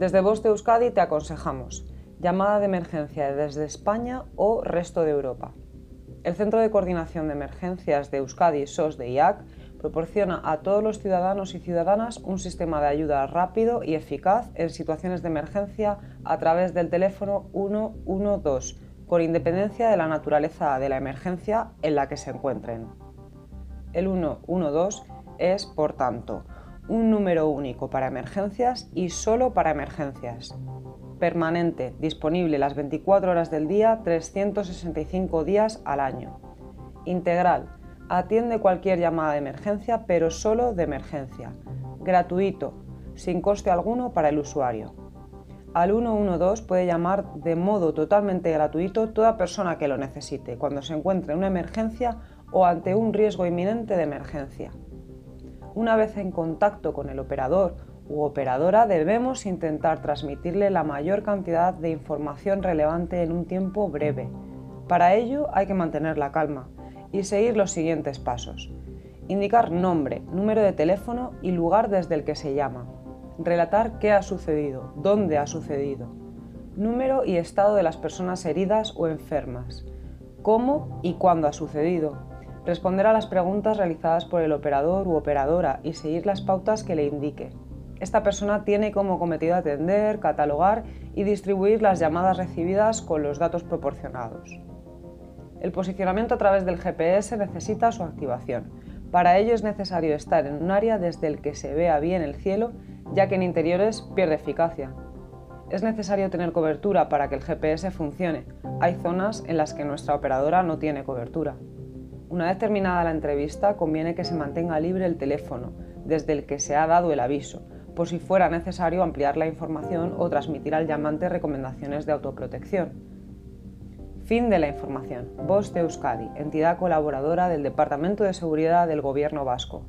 Desde Voz de Euskadi te aconsejamos llamada de emergencia desde España o resto de Europa. El Centro de Coordinación de Emergencias de Euskadi, SOS de IAC, proporciona a todos los ciudadanos y ciudadanas un sistema de ayuda rápido y eficaz en situaciones de emergencia a través del teléfono 112, con independencia de la naturaleza de la emergencia en la que se encuentren. El 112 es, por tanto, un número único para emergencias y solo para emergencias. Permanente, disponible las 24 horas del día, 365 días al año. Integral, Atiende cualquier llamada de emergencia, pero solo de emergencia. Gratuito, sin coste alguno para el usuario. Al 112 puede llamar de modo totalmente gratuito toda persona que lo necesite cuando se encuentre en una emergencia o ante un riesgo inminente de emergencia. Una vez en contacto con el operador u operadora debemos intentar transmitirle la mayor cantidad de información relevante en un tiempo breve. Para ello hay que mantener la calma y seguir los siguientes pasos. Indicar nombre, número de teléfono y lugar desde el que se llama. Relatar qué ha sucedido, dónde ha sucedido. Número y estado de las personas heridas o enfermas. Cómo y cuándo ha sucedido. Responder a las preguntas realizadas por el operador u operadora y seguir las pautas que le indique. Esta persona tiene como cometido atender, catalogar y distribuir las llamadas recibidas con los datos proporcionados. El posicionamiento a través del GPS necesita su activación. Para ello es necesario estar en un área desde el que se vea bien el cielo, ya que en interiores pierde eficacia. Es necesario tener cobertura para que el GPS funcione. Hay zonas en las que nuestra operadora no tiene cobertura. Una vez terminada la entrevista, conviene que se mantenga libre el teléfono, desde el que se ha dado el aviso, por si fuera necesario ampliar la información o transmitir al llamante recomendaciones de autoprotección. Fin de la información. Voz de Euskadi, entidad colaboradora del Departamento de Seguridad del Gobierno Vasco.